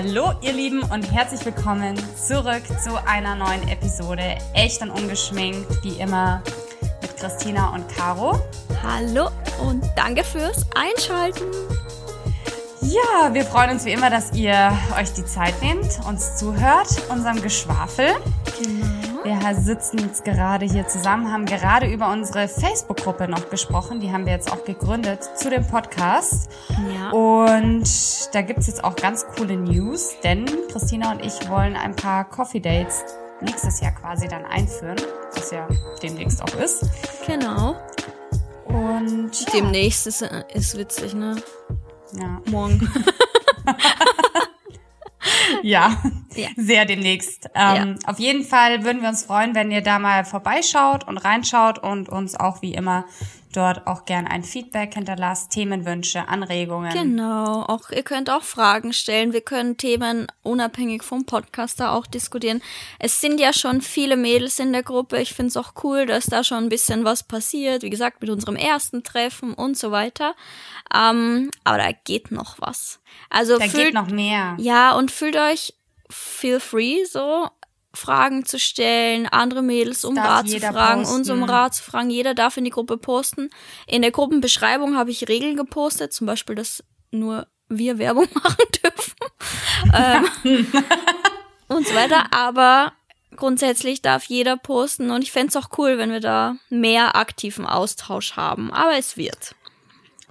Hallo ihr Lieben und herzlich willkommen zurück zu einer neuen Episode Echt und ungeschminkt, wie immer mit Christina und Caro. Hallo und danke fürs Einschalten. Ja, wir freuen uns wie immer, dass ihr euch die Zeit nehmt, uns zuhört, unserem Geschwafel. Genau. Wir sitzen jetzt gerade hier zusammen, haben gerade über unsere Facebook-Gruppe noch gesprochen. Die haben wir jetzt auch gegründet zu dem Podcast. Ja. Und da gibt's jetzt auch ganz coole News, denn Christina und ich wollen ein paar Coffee Dates nächstes Jahr quasi dann einführen, was ja demnächst auch ist. Genau. Und ja. demnächst ist, ist witzig, ne? Ja. Morgen. ja, ja, sehr demnächst. Ähm, ja. Auf jeden Fall würden wir uns freuen, wenn ihr da mal vorbeischaut und reinschaut und uns auch wie immer dort auch gern ein Feedback hinterlasst, Themenwünsche, Anregungen. Genau, auch ihr könnt auch Fragen stellen. Wir können Themen unabhängig vom Podcaster auch diskutieren. Es sind ja schon viele Mädels in der Gruppe. Ich finde es auch cool, dass da schon ein bisschen was passiert. Wie gesagt, mit unserem ersten Treffen und so weiter. Ähm, aber da geht noch was. Also da fühlt, geht noch mehr. Ja, und fühlt euch feel free so Fragen zu stellen, andere Mädels um Rat zu fragen, posten. uns um Rat zu fragen. Jeder darf in die Gruppe posten. In der Gruppenbeschreibung habe ich Regeln gepostet, zum Beispiel, dass nur wir Werbung machen dürfen ähm, und so weiter. Aber grundsätzlich darf jeder posten und ich fände es auch cool, wenn wir da mehr aktiven Austausch haben. Aber es wird.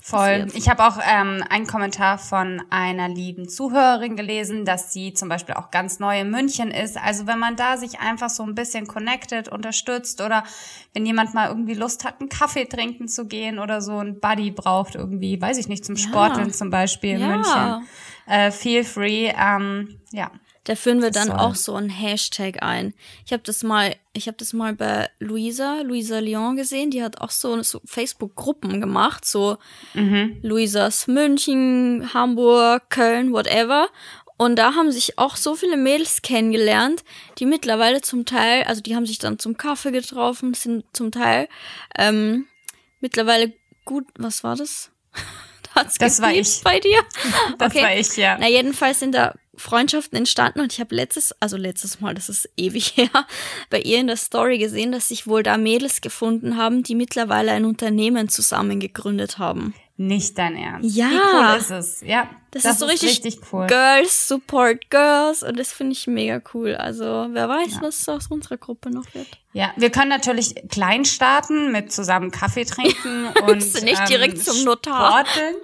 Voll. Ich habe auch ähm, einen Kommentar von einer lieben Zuhörerin gelesen, dass sie zum Beispiel auch ganz neu in München ist. Also wenn man da sich einfach so ein bisschen connected, unterstützt oder wenn jemand mal irgendwie Lust hat, einen Kaffee trinken zu gehen oder so ein Buddy braucht irgendwie, weiß ich nicht, zum Sporteln ja. zum Beispiel in ja. München. Äh, feel free. Ähm, ja. Da führen wir dann auch so ein Hashtag ein. Ich habe das mal, ich habe das mal bei Luisa, Luisa Lyon gesehen. Die hat auch so, so Facebook-Gruppen gemacht, so mhm. Luisas München, Hamburg, Köln, whatever. Und da haben sich auch so viele Mädels kennengelernt, die mittlerweile zum Teil, also die haben sich dann zum Kaffee getroffen, sind zum Teil ähm, mittlerweile gut. Was war das? Hat's das war ich bei dir. Das okay. war ich, ja. Na jedenfalls sind da Freundschaften entstanden und ich habe letztes, also letztes Mal, das ist ewig her, bei ihr in der Story gesehen, dass sich wohl da Mädels gefunden haben, die mittlerweile ein Unternehmen zusammen gegründet haben. Nicht dein Ernst. Ja. Wie cool ist es? Ja. Das, das ist so richtig, richtig, cool. Girls support Girls und das finde ich mega cool. Also wer weiß, ja. was aus unserer Gruppe noch wird. Ja, wir können natürlich klein starten mit zusammen Kaffee trinken und nicht ähm, direkt zum Notar. Sporteln.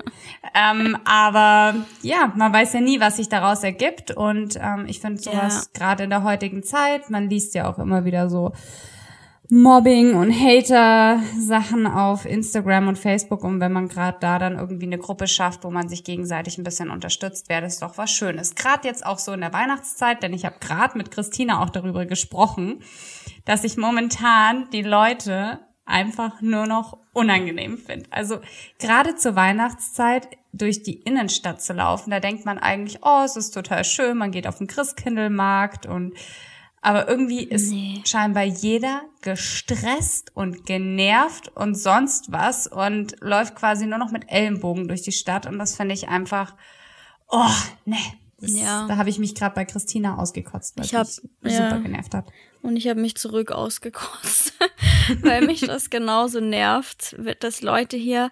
ähm, aber ja, man weiß ja nie, was sich daraus ergibt und ähm, ich finde sowas ja. gerade in der heutigen Zeit, man liest ja auch immer wieder so Mobbing und Hater-Sachen auf Instagram und Facebook und wenn man gerade da dann irgendwie eine Gruppe schafft, wo man sich gegenseitig ein bisschen unterstützt, wäre das doch was Schönes. Gerade jetzt auch so in der Weihnachtszeit, denn ich habe gerade mit Christina auch darüber gesprochen, dass ich momentan die Leute einfach nur noch unangenehm finde. Also gerade zur Weihnachtszeit durch die Innenstadt zu laufen, da denkt man eigentlich, oh, es ist total schön, man geht auf den Christkindlmarkt und aber irgendwie ist nee. scheinbar jeder gestresst und genervt und sonst was und läuft quasi nur noch mit Ellenbogen durch die Stadt. Und das finde ich einfach, oh, nee. Das, ja. Da habe ich mich gerade bei Christina ausgekotzt, weil ich hab, mich ja. super genervt hat. Und ich habe mich zurück ausgekotzt, weil mich das genauso nervt, dass Leute hier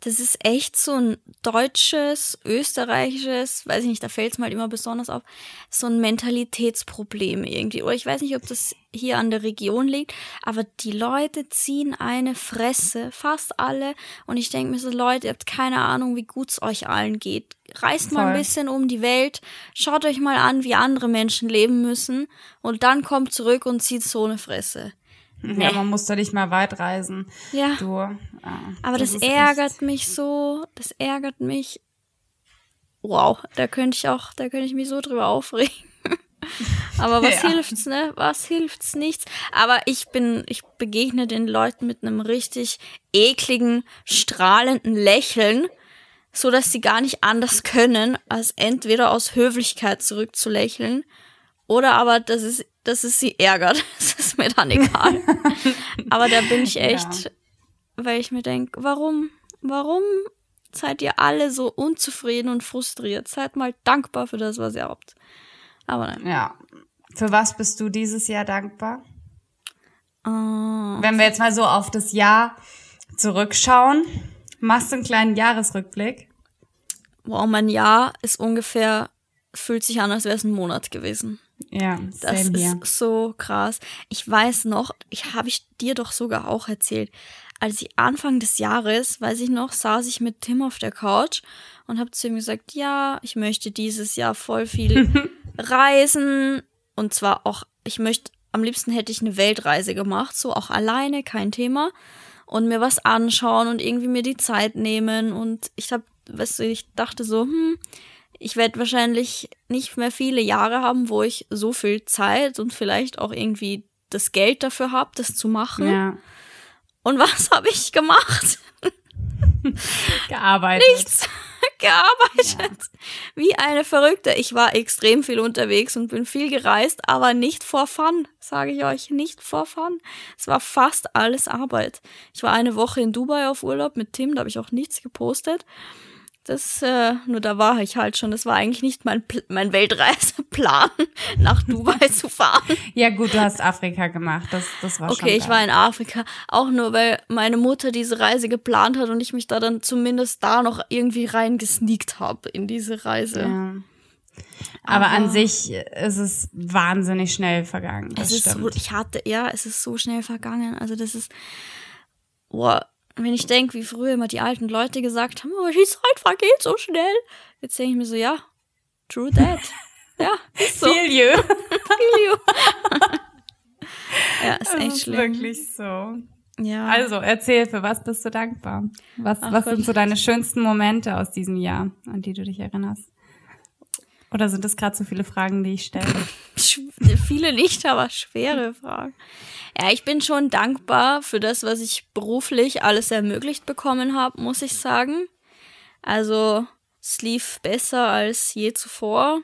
das ist echt so ein deutsches, österreichisches, weiß ich nicht, da fällt es mal immer besonders auf, so ein Mentalitätsproblem irgendwie. Oder ich weiß nicht, ob das hier an der Region liegt, aber die Leute ziehen eine Fresse, fast alle. Und ich denke mir so, Leute, ihr habt keine Ahnung, wie gut es euch allen geht. Reist mal ein bisschen um die Welt, schaut euch mal an, wie andere Menschen leben müssen und dann kommt zurück und zieht so eine Fresse. Nee. Ja, man muss da nicht mal weit reisen. Ja. Du, äh, Aber das, das ärgert mich so. Das ärgert mich. Wow, da könnte ich auch, da könnte ich mich so drüber aufregen. Aber was ja. hilft's, ne? Was hilft's nichts? Aber ich bin, ich begegne den Leuten mit einem richtig ekligen, strahlenden Lächeln, so dass sie gar nicht anders können, als entweder aus Höflichkeit zurückzulächeln oder aber, dass es, dass es sie ärgert. Das ist mir dann egal. aber da bin ich echt, ja. weil ich mir denke, warum, warum seid ihr alle so unzufrieden und frustriert. Seid mal dankbar für das, was ihr habt. Aber nein. Ja. Für was bist du dieses Jahr dankbar? Uh, Wenn wir jetzt mal so auf das Jahr zurückschauen, machst du einen kleinen Jahresrückblick? Wow, mein Jahr ist ungefähr, fühlt sich an, als wäre es ein Monat gewesen. Ja, das same hier. ist so krass. Ich weiß noch, ich habe ich dir doch sogar auch erzählt. Als ich Anfang des Jahres, weiß ich noch, saß ich mit Tim auf der Couch und habe zu ihm gesagt, ja, ich möchte dieses Jahr voll viel reisen und zwar auch, ich möchte, am liebsten hätte ich eine Weltreise gemacht, so auch alleine, kein Thema und mir was anschauen und irgendwie mir die Zeit nehmen und ich habe, weißt du, ich dachte so, hm, ich werde wahrscheinlich nicht mehr viele Jahre haben, wo ich so viel Zeit und vielleicht auch irgendwie das Geld dafür habe, das zu machen. Ja. Und was habe ich gemacht? Gearbeitet. Nichts. Gearbeitet. Wie eine Verrückte. Ich war extrem viel unterwegs und bin viel gereist, aber nicht for fun, sage ich euch. Nicht for fun. Es war fast alles Arbeit. Ich war eine Woche in Dubai auf Urlaub mit Tim, da habe ich auch nichts gepostet. Das, äh, nur da war ich halt schon. Das war eigentlich nicht mein, Pl- mein Weltreiseplan, nach Dubai zu fahren. Ja gut, du hast Afrika gemacht. Das, das war schon Okay, ich war in Afrika. Auch nur, weil meine Mutter diese Reise geplant hat und ich mich da dann zumindest da noch irgendwie reingesneakt habe in diese Reise. Ja. Aber an Aber- sich ist es wahnsinnig schnell vergangen. Es ist stimmt. so, ich hatte, ja, es ist so schnell vergangen. Also das ist, boah, wenn ich denke, wie früher immer die alten Leute gesagt haben, oh, die Zeit vergeht so schnell. Jetzt denke ich mir so, ja, true that. ja, ist so. Feel you. Feel you. ja, ist Das echt ist schlimm. wirklich so. Ja. Also, erzähl, für was bist du dankbar? Was, Ach was sind so deine schönsten Momente aus diesem Jahr, an die du dich erinnerst? Oder sind es gerade so viele Fragen, die ich stelle? Viele nicht, aber schwere Fragen. Ja, ich bin schon dankbar für das, was ich beruflich alles ermöglicht bekommen habe, muss ich sagen. Also es lief besser als je zuvor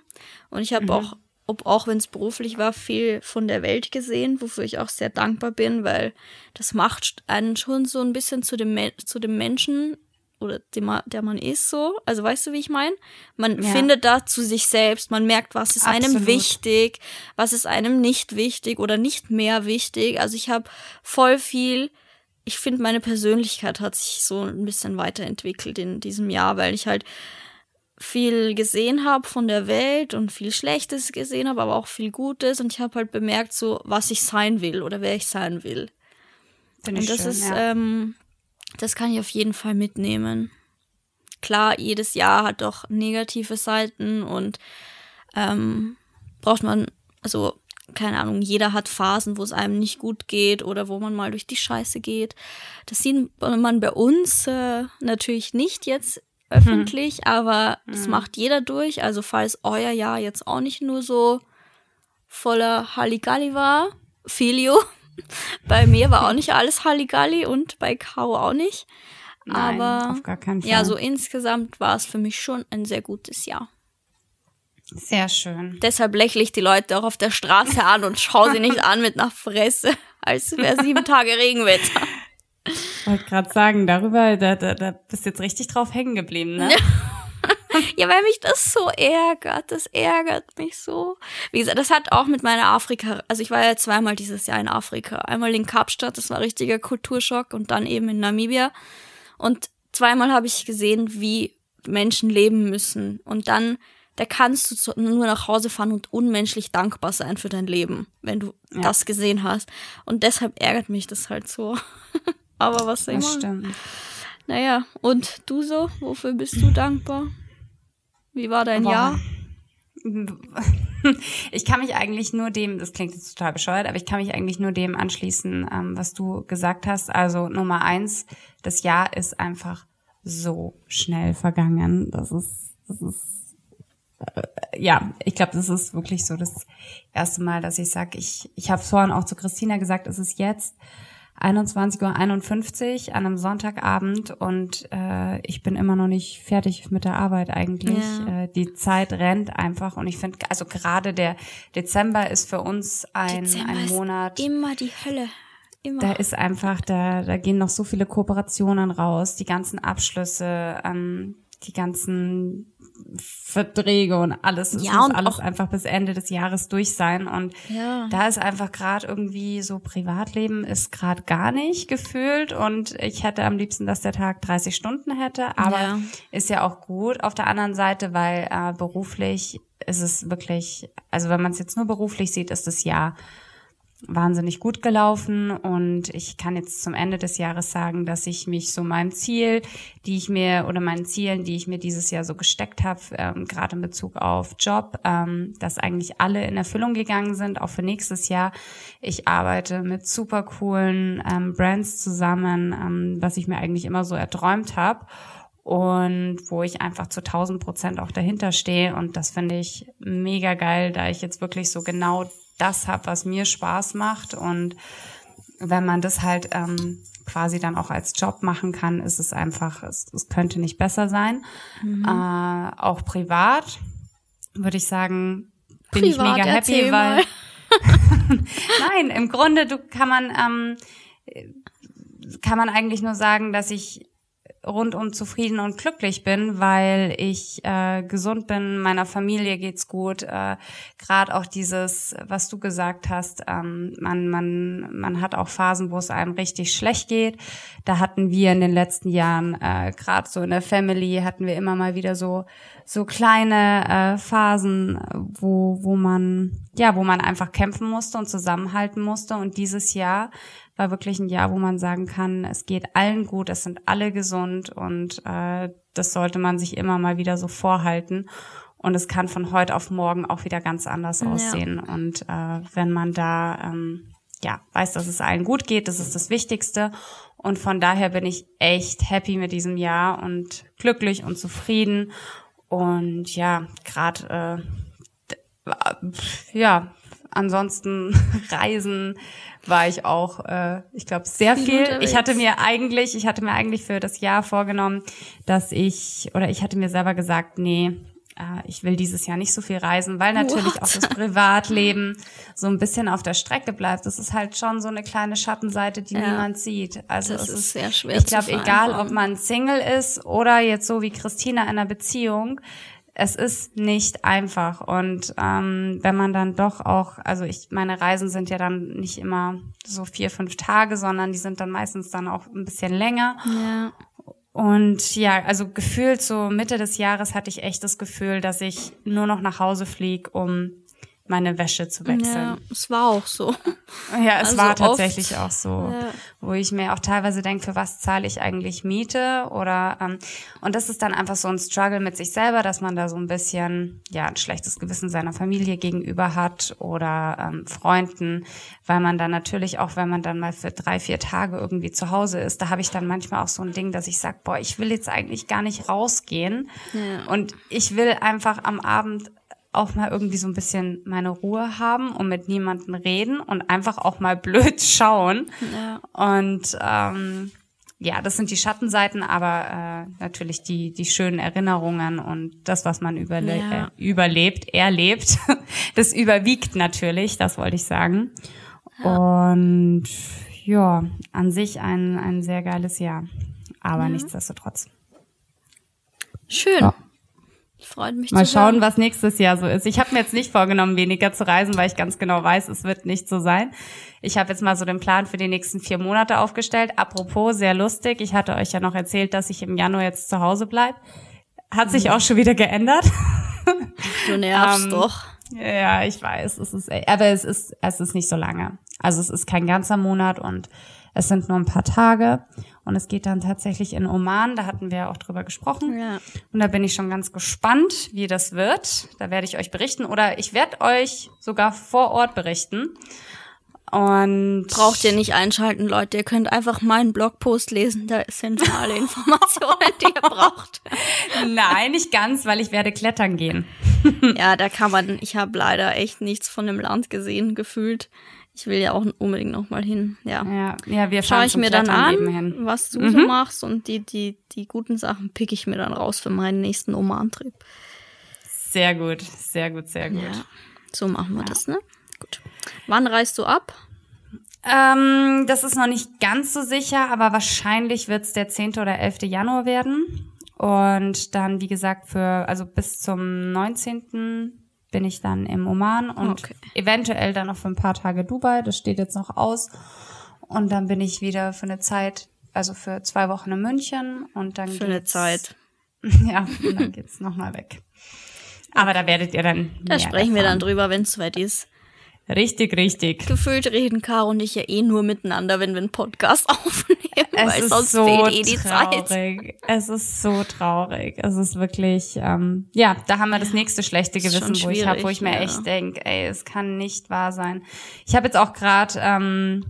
und ich habe auch, ob auch wenn es beruflich war, viel von der Welt gesehen, wofür ich auch sehr dankbar bin, weil das macht einen schon so ein bisschen zu dem, zu dem Menschen oder dem, der man ist so. Also weißt du, wie ich meine? Man Ja. findet da zu sich selbst, man merkt, was ist einem Absolut. wichtig, was ist einem nicht wichtig oder nicht mehr wichtig. Also ich habe voll viel, ich finde, meine Persönlichkeit hat sich so ein bisschen weiterentwickelt in diesem Jahr, weil ich halt viel gesehen habe von der Welt und viel Schlechtes gesehen habe, aber auch viel Gutes und ich habe halt bemerkt, so was ich sein will oder wer ich sein will. Finde Und das schön, ist, ja. ähm, das kann ich auf jeden Fall mitnehmen. Klar, jedes Jahr hat doch negative Seiten und ähm, braucht man, also keine Ahnung, jeder hat Phasen, wo es einem nicht gut geht oder wo man mal durch die Scheiße geht. Das sieht man bei uns äh, natürlich nicht jetzt öffentlich, aber das macht jeder durch. Also falls euer Jahr jetzt auch nicht nur so voller Halligalli war, Filio. Bei mir war auch nicht alles Halligalli und bei Caro auch nicht. Nein, aber auf gar keinen Fall. ja, so insgesamt war es für mich schon ein sehr gutes Jahr. Sehr schön. Deshalb lächle ich die Leute auch auf der Straße an und schaue sie nicht an mit einer Fresse, als wäre sieben Tage Regenwetter. Ich wollte gerade sagen, darüber, da, da, da bist du jetzt richtig drauf hängen geblieben, ne? Ja, weil mich das so ärgert. Das ärgert mich so. Wie gesagt, das hat auch mit meiner Afrika, also ich war ja zweimal dieses Jahr in Afrika. Einmal in Kapstadt, das war richtiger Kulturschock und dann eben in Namibia. Und zweimal habe ich gesehen, wie Menschen leben müssen. Und dann, da kannst du zu, nur nach Hause fahren und unmenschlich dankbar sein für dein Leben, wenn du Ja. das gesehen hast. Und deshalb ärgert mich das halt so. Aber was soll ich Das machen? stimmt. Naja, und du so? Wofür bist du dankbar? Wie war dein Boah. Jahr? Ich kann mich eigentlich nur dem, das klingt jetzt total bescheuert, aber ich kann mich eigentlich nur dem anschließen, ähm, was du gesagt hast. Also Nummer eins, das Jahr ist einfach so schnell vergangen. Das ist, das ist, äh, ja, ich glaube, das ist wirklich so das erste Mal, dass ich sage, ich, ich habe vorhin auch zu Christina gesagt, es ist jetzt 21.51 Uhr an einem Sonntagabend und äh, ich bin immer noch nicht fertig mit der Arbeit eigentlich. Ja. Äh, die Zeit rennt einfach und ich finde, also gerade der Dezember ist für uns ein, Dezember ein ist Monat. Immer die Hölle. Immer. Da ist einfach, da, da gehen noch so viele Kooperationen raus, die ganzen Abschlüsse, ähm, die ganzen Verträge und alles. Es Ja, muss und alles auch- einfach bis Ende des Jahres durch sein. Und Ja. da ist einfach gerade irgendwie so Privatleben ist gerade gar nicht gefühlt. Und ich hätte am liebsten, dass der Tag 30 Stunden hätte. Aber Ja. ist ja auch gut auf der anderen Seite, weil äh, beruflich ist es wirklich, also wenn man es jetzt nur beruflich sieht, ist das Jahr wahnsinnig gut gelaufen und ich kann jetzt zum Ende des Jahres sagen, dass ich mich so meinem Ziel, die ich mir oder meinen Zielen, die ich mir dieses Jahr so gesteckt habe, ähm, gerade in Bezug auf Job, ähm, dass eigentlich alle in Erfüllung gegangen sind, auch für nächstes Jahr. Ich arbeite mit super coolen ähm, Brands zusammen, ähm, was ich mir eigentlich immer so erträumt habe und wo ich einfach zu 1000 Prozent auch dahinter stehe. Und das finde ich mega geil, da ich jetzt wirklich so genau das habe, was mir Spaß macht. Und wenn man das halt ähm, quasi dann auch als Job machen kann, ist es einfach, es, es könnte nicht besser sein. Äh, auch privat würde ich sagen, bin ich Privat, mega happy, weil. Nein, im Grunde du kann man ähm, kann man eigentlich nur sagen, dass ich rundum zufrieden und glücklich bin, weil ich äh, gesund bin, meiner Familie geht's gut. Äh, Gerade auch dieses, was du gesagt hast, ähm, man man man hat auch Phasen, wo es einem richtig schlecht geht. Da hatten wir in den letzten Jahren äh, gerade so in der Family hatten wir immer mal wieder so so kleine äh, Phasen, wo wo man ja wo man einfach kämpfen musste und zusammenhalten musste. Und dieses Jahr war wirklich ein Jahr, wo man sagen kann, es geht allen gut, es sind alle gesund und äh, das sollte man sich immer mal wieder so vorhalten. Und es kann von heute auf morgen auch wieder ganz anders aussehen. Und äh, wenn man da ähm, ja weiß, dass es allen gut geht, das ist das Wichtigste. Und von daher bin ich echt happy mit diesem Jahr und glücklich und zufrieden. Und ja, gerade äh, ja, ansonsten Reisen war ich auch, äh, ich glaube, sehr Viel unterwegs. Ich hatte mir eigentlich, ich hatte mir eigentlich für das Jahr vorgenommen, dass ich, oder ich hatte mir selber gesagt, nee, äh, ich will dieses Jahr nicht so viel reisen, weil natürlich What? auch das Privatleben so ein bisschen auf der Strecke bleibt. Das ist halt schon so eine kleine Schattenseite, die Ja. niemand sieht. Also Das es ist sehr schwer Ich glaube, egal, ob man Single ist oder jetzt so wie Christina in einer Beziehung, es ist nicht einfach. Und ähm, wenn man dann doch auch, also ich, meine Reisen sind ja dann nicht immer so vier, fünf Tage, sondern die sind dann meistens dann auch ein bisschen länger. Ja. Und ja, also gefühlt so Mitte des Jahres hatte ich echt das Gefühl, dass ich nur noch nach Hause flieg, um meine Wäsche zu ja, wechseln. es war auch so. Ja, es Also war oft- tatsächlich auch so, Ja. wo ich mir auch teilweise denke, für was zahle ich eigentlich Miete oder ähm, und das ist dann einfach so ein Struggle mit sich selber, dass man da so ein bisschen ja ein schlechtes Gewissen seiner Familie gegenüber hat oder ähm, Freunden, weil man dann natürlich auch, wenn man dann mal für drei vier Tage irgendwie zu Hause ist, da habe ich dann manchmal auch so ein Ding, dass ich sage, boah, ich will jetzt eigentlich gar nicht rausgehen Ja. und ich will einfach am Abend auch mal irgendwie so ein bisschen meine Ruhe haben und mit niemandem reden und einfach auch mal blöd schauen. Ja. Und ähm, ja, das sind die Schattenseiten, aber äh, natürlich die, die schönen Erinnerungen und das, was man überle Ja. äh, überlebt, erlebt, das überwiegt natürlich, das wollte ich sagen. Und ja, an sich ein, ein sehr geiles Jahr. Aber nichtsdestotrotz. Schön. Ja. Freut mich Mal schauen, was nächstes Jahr so ist. Ich habe mir jetzt nicht vorgenommen, weniger zu reisen, weil ich ganz genau weiß, es wird nicht so sein. Ich habe jetzt mal so den Plan für die nächsten vier Monate aufgestellt. Apropos, sehr lustig. Ich hatte euch ja noch erzählt, dass ich im Januar jetzt zu Hause bleib. Hat sich auch schon wieder geändert. Du nervst Ähm, doch. Ja, ich weiß. Es ist, aber es ist, es ist nicht so lange. Also es ist kein ganzer Monat und es sind nur ein paar Tage. Und es geht dann tatsächlich in Oman. Da hatten wir ja auch drüber gesprochen. Ja. Und da bin ich schon ganz gespannt, wie das wird. Da werde ich euch berichten oder ich werde euch sogar vor Ort berichten. Und Braucht ihr nicht einschalten, Leute. Ihr könnt einfach meinen Blogpost lesen. Da sind schon alle Informationen, die ihr braucht. nein, nicht ganz, weil ich werde klettern gehen. Ja, da kann man. Ich habe leider echt nichts von dem Land gesehen, gefühlt. Ich will ja auch unbedingt noch mal hin. Ja. Ja, ja, wir Schaue ich mir dann an, was du so machst und die, die, die guten Sachen pick ich mir dann raus für meinen nächsten Oman-Trip. Sehr gut, sehr gut, sehr gut. Ja. So machen wir das, ne? Gut. Wann reist du ab? Ähm, das ist noch nicht ganz so sicher, aber wahrscheinlich wird es der 10. oder 11. Januar werden. Und dann, wie gesagt, für, also bis zum 19. bin ich dann im Oman und okay. eventuell dann noch für ein paar Tage Dubai. Das steht jetzt noch aus. Und dann bin ich wieder für eine Zeit, also für zwei Wochen in München und dann Für eine Zeit. ja, und dann geht's nochmal weg. Aber da werdet ihr dann. Da sprechen erfahren. wir dann drüber, wenn es soweit ist. Richtig, richtig. Gefühlt reden Caro und ich ja eh nur miteinander, wenn wir einen Podcast aufnehmen, es weil sonst so fehlt eh die traurig. Zeit. Es ist so traurig. Es ist wirklich, ähm, ja, da haben wir das nächste schlechte Gewissen, wo ich habe, wo ich mir ja. echt denke, ey, es kann nicht wahr sein. Ich habe jetzt auch gerade ähm,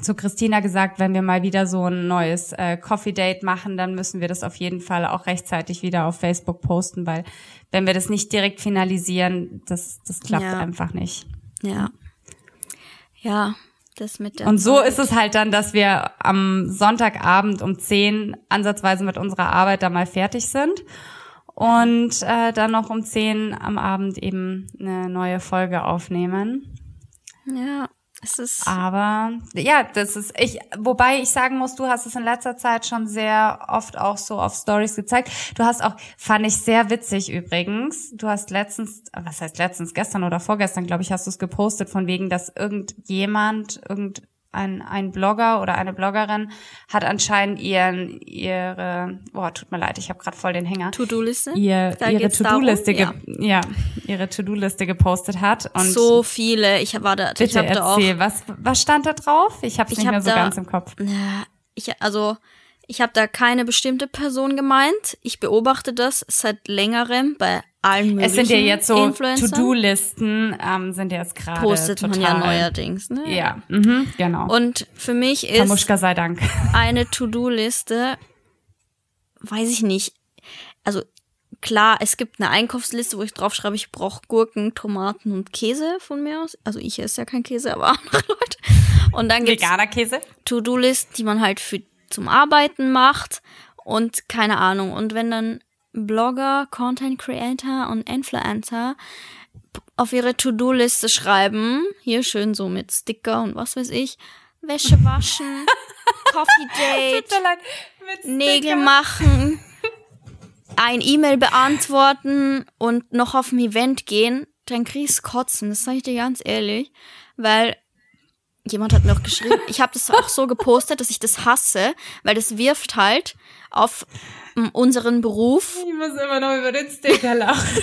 zu Christina gesagt, wenn wir mal wieder so ein neues äh, Coffee Date machen, dann müssen wir das auf jeden Fall auch rechtzeitig wieder auf Facebook posten, weil wenn wir das nicht direkt finalisieren, das, das klappt ja. einfach nicht. Ja. Ja, das mit der. Und so ist es halt dann, dass wir am Sonntagabend um 10 ansatzweise mit unserer Arbeit da mal fertig sind und äh, dann noch um 10 am Abend eben eine neue Folge aufnehmen. Ja. Es ist Aber ja, das ist ich, wobei ich sagen muss, du hast es in letzter Zeit schon sehr oft auch so auf Stories gezeigt. Du hast auch, fand ich sehr witzig übrigens. Du hast letztens, was heißt letztens, gestern oder vorgestern, glaube ich, hast du es gepostet, von wegen, dass irgendjemand, irgend ein, ein Blogger oder eine Bloggerin hat anscheinend ihren ihre oh tut mir leid ich habe gerade voll den Hänger. To-Do-Liste? Ihr, ihre To-Do-Liste ja. ja. ihre To-Do-Liste gepostet hat und so viele ich war da bitte ich hab erzähl, da auch was was stand da drauf? Ich habe es nicht mehr so da, ganz im Kopf. Ich also ich habe da keine bestimmte Person gemeint. Ich beobachte das seit längerem bei allen möglichen Es sind ja jetzt so To-Do-Listen, ähm, sind ja jetzt gerade Postet total, man ja neuerdings, ne? Ja, mhm, genau. Und für mich ist Kamuschka sei Dank. eine To-Do-Liste, weiß ich nicht, also klar, es gibt eine Einkaufsliste, wo ich draufschreibe, ich brauche Gurken, Tomaten und Käse von mir aus. Also ich esse ja kein Käse, aber andere Leute. Und dann gibt's Veganer Käse? To-Do-List, die man halt für zum Arbeiten macht und keine Ahnung. Und wenn dann Blogger, Content Creator und Influencer auf ihre To-Do-Liste schreiben, hier schön so mit Sticker und was weiß ich, Wäsche waschen, Coffee Date, Nägel machen, ein E-Mail beantworten und noch auf ein Event gehen, dann kriegst kotzen, das sage ich dir ganz ehrlich, weil jemand hat mir auch geschrieben, ich habe das auch so gepostet, dass ich das hasse, weil das wirft halt auf unseren Beruf. Ich muss immer noch über den Sticker lachen.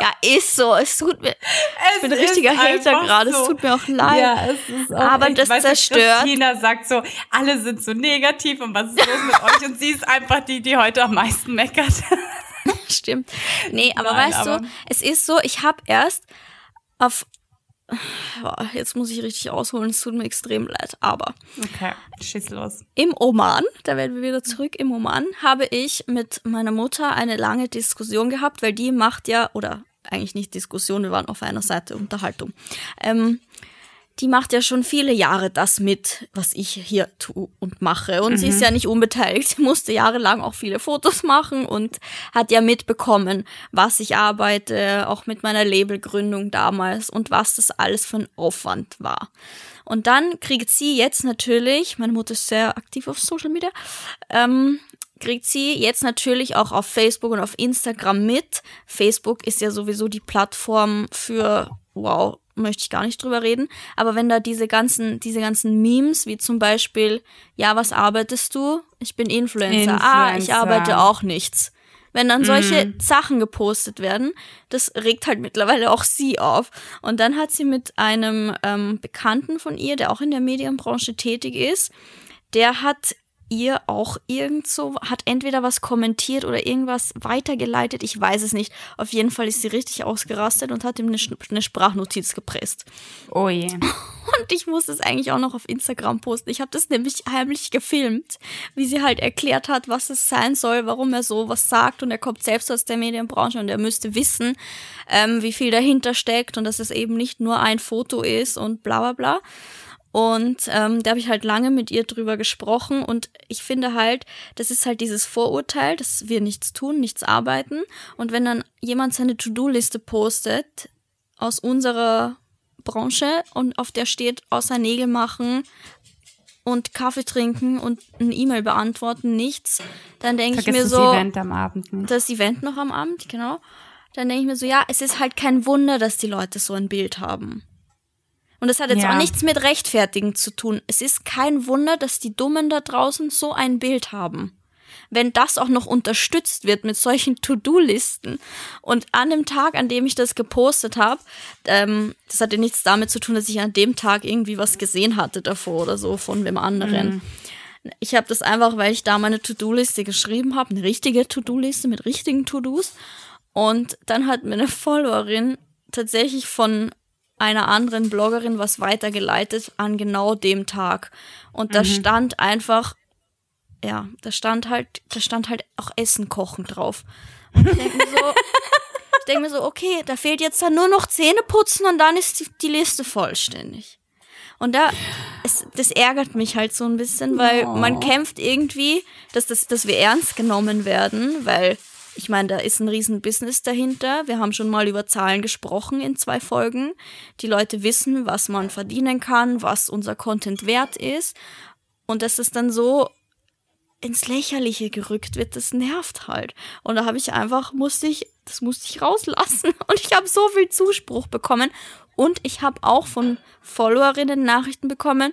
ja, ist so. Es tut mir. Es ich bin ein richtiger Hater gerade. So. Es tut mir auch leid. Ja, es ist auch Aber echt, das weißt zerstört. Christina sagt so, alle sind so negativ und was ist los mit euch? Und sie ist einfach die, die heute am meisten meckert. Stimmt. Nee, aber Nein, weißt aber du, es ist so, ich habe erst auf jetzt muss ich richtig ausholen, es tut mir extrem leid, aber. Okay, schieß los. Im Oman, da werden wir wieder zurück, im Oman habe ich mit meiner Mutter eine lange Diskussion gehabt, weil die macht ja, oder eigentlich nicht Diskussion, wir waren auf einer Seite Unterhaltung. Ähm, die macht ja schon viele Jahre das mit, was ich hier tue und mache. Und mhm. sie ist mhm. ja nicht unbeteiligt. Sie musste jahrelang auch viele Fotos machen und hat ja mitbekommen, was ich arbeite, auch mit meiner Labelgründung damals und was das alles für ein Aufwand war. Und dann kriegt sie jetzt natürlich, meine Mutter ist sehr aktiv auf Social Media, ähm, kriegt sie jetzt natürlich auch auf Facebook und auf Instagram mit. Facebook ist ja sowieso die Plattform für, wow, möchte ich gar nicht drüber reden. Aber wenn da diese ganzen, diese ganzen Memes, wie zum Beispiel, ja, was arbeitest du? Ich bin Influencer. Influencer. Ah, ich arbeite auch nichts. Wenn dann solche mm. Sachen gepostet werden, das regt halt mittlerweile auch sie auf. Und dann hat sie mit einem ähm, Bekannten von ihr, der auch in der Medienbranche tätig ist, der hat ihr auch irgend so, hat entweder was kommentiert oder irgendwas weitergeleitet, ich weiß es nicht. Auf jeden Fall ist sie richtig ausgerastet und hat ihm eine, eine Sprachnotiz gepresst. Oh je. Und ich muss es eigentlich auch noch auf Instagram posten. Ich habe das nämlich heimlich gefilmt, wie sie halt erklärt hat, was es sein soll, warum er so was sagt. Und er kommt selbst aus der Medienbranche und er müsste wissen, ähm, wie viel dahinter steckt und dass es eben nicht nur ein Foto ist und bla bla bla. Und ähm, da habe ich halt lange mit ihr drüber gesprochen und ich finde halt, das ist halt dieses Vorurteil, dass wir nichts tun, nichts arbeiten. Und wenn dann jemand seine To-Do-Liste postet aus unserer Branche und auf der steht außer Nägel machen und Kaffee trinken und ein E-Mail beantworten, nichts, dann denke ich mir so. Das Event am Abend nicht. Das Event noch am Abend, genau. Dann denke ich mir so, ja, es ist halt kein Wunder, dass die Leute so ein Bild haben. Und das hat jetzt ja. auch nichts mit Rechtfertigen zu tun. Es ist kein Wunder, dass die Dummen da draußen so ein Bild haben wenn das auch noch unterstützt wird mit solchen To-Do-Listen. Und an dem Tag, an dem ich das gepostet habe, ähm, das hatte nichts damit zu tun, dass ich an dem Tag irgendwie was gesehen hatte davor oder so von wem anderen. Mhm. Ich habe das einfach, weil ich da meine To-Do-Liste geschrieben habe, eine richtige To-Do-Liste mit richtigen To-Dos. Und dann hat mir eine Followerin tatsächlich von einer anderen Bloggerin was weitergeleitet an genau dem Tag. Und da mhm. stand einfach ja, da stand halt, da stand halt auch Essen kochen drauf. Und ich denke mir so, ich denke mir so, okay, da fehlt jetzt dann nur noch Zähne putzen und dann ist die, die Liste vollständig. Und da, es, das ärgert mich halt so ein bisschen, weil oh. man kämpft irgendwie, dass, das, dass wir ernst genommen werden, weil ich meine, da ist ein riesen Business dahinter. Wir haben schon mal über Zahlen gesprochen in zwei Folgen. Die Leute wissen, was man verdienen kann, was unser Content wert ist. Und das ist dann so, ins Lächerliche gerückt wird, das nervt halt. Und da habe ich einfach, musste ich, das musste ich rauslassen. Und ich habe so viel Zuspruch bekommen. Und ich habe auch von Followerinnen Nachrichten bekommen.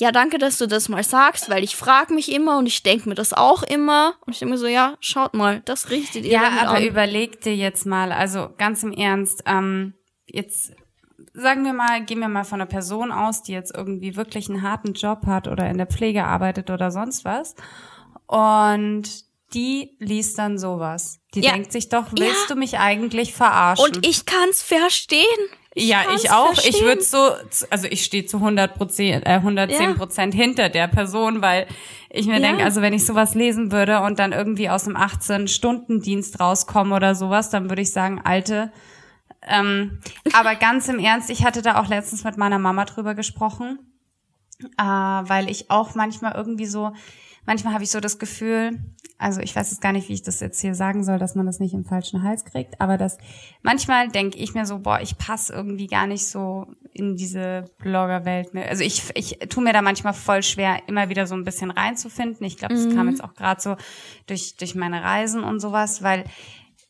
Ja, danke, dass du das mal sagst, weil ich frage mich immer und ich denke mir das auch immer. Und ich denke mir so, ja, schaut mal, das richtet ihr Ja, aber an. überleg dir jetzt mal, also ganz im Ernst, ähm, jetzt sagen wir mal, gehen wir mal von einer Person aus, die jetzt irgendwie wirklich einen harten Job hat oder in der Pflege arbeitet oder sonst was. Und die liest dann sowas. Die ja. denkt sich doch, willst ja. du mich eigentlich verarschen? Und ich kann's verstehen. Ich ja, ich auch. Verstehen. Ich würde so, also ich stehe zu 100 Prozent, äh, 110 Prozent ja. hinter der Person, weil ich mir denke, also wenn ich sowas lesen würde und dann irgendwie aus dem 18-Stunden-Dienst rauskomme oder sowas, dann würde ich sagen, alte, ähm, aber ganz im Ernst, ich hatte da auch letztens mit meiner Mama drüber gesprochen, äh, weil ich auch manchmal irgendwie so, manchmal habe ich so das Gefühl, also ich weiß jetzt gar nicht, wie ich das jetzt hier sagen soll, dass man das nicht im falschen Hals kriegt, aber das manchmal denke ich mir so, boah, ich passe irgendwie gar nicht so in diese Bloggerwelt mehr. Also ich ich tue mir da manchmal voll schwer, immer wieder so ein bisschen reinzufinden. Ich glaube, das mhm. kam jetzt auch gerade so durch durch meine Reisen und sowas, weil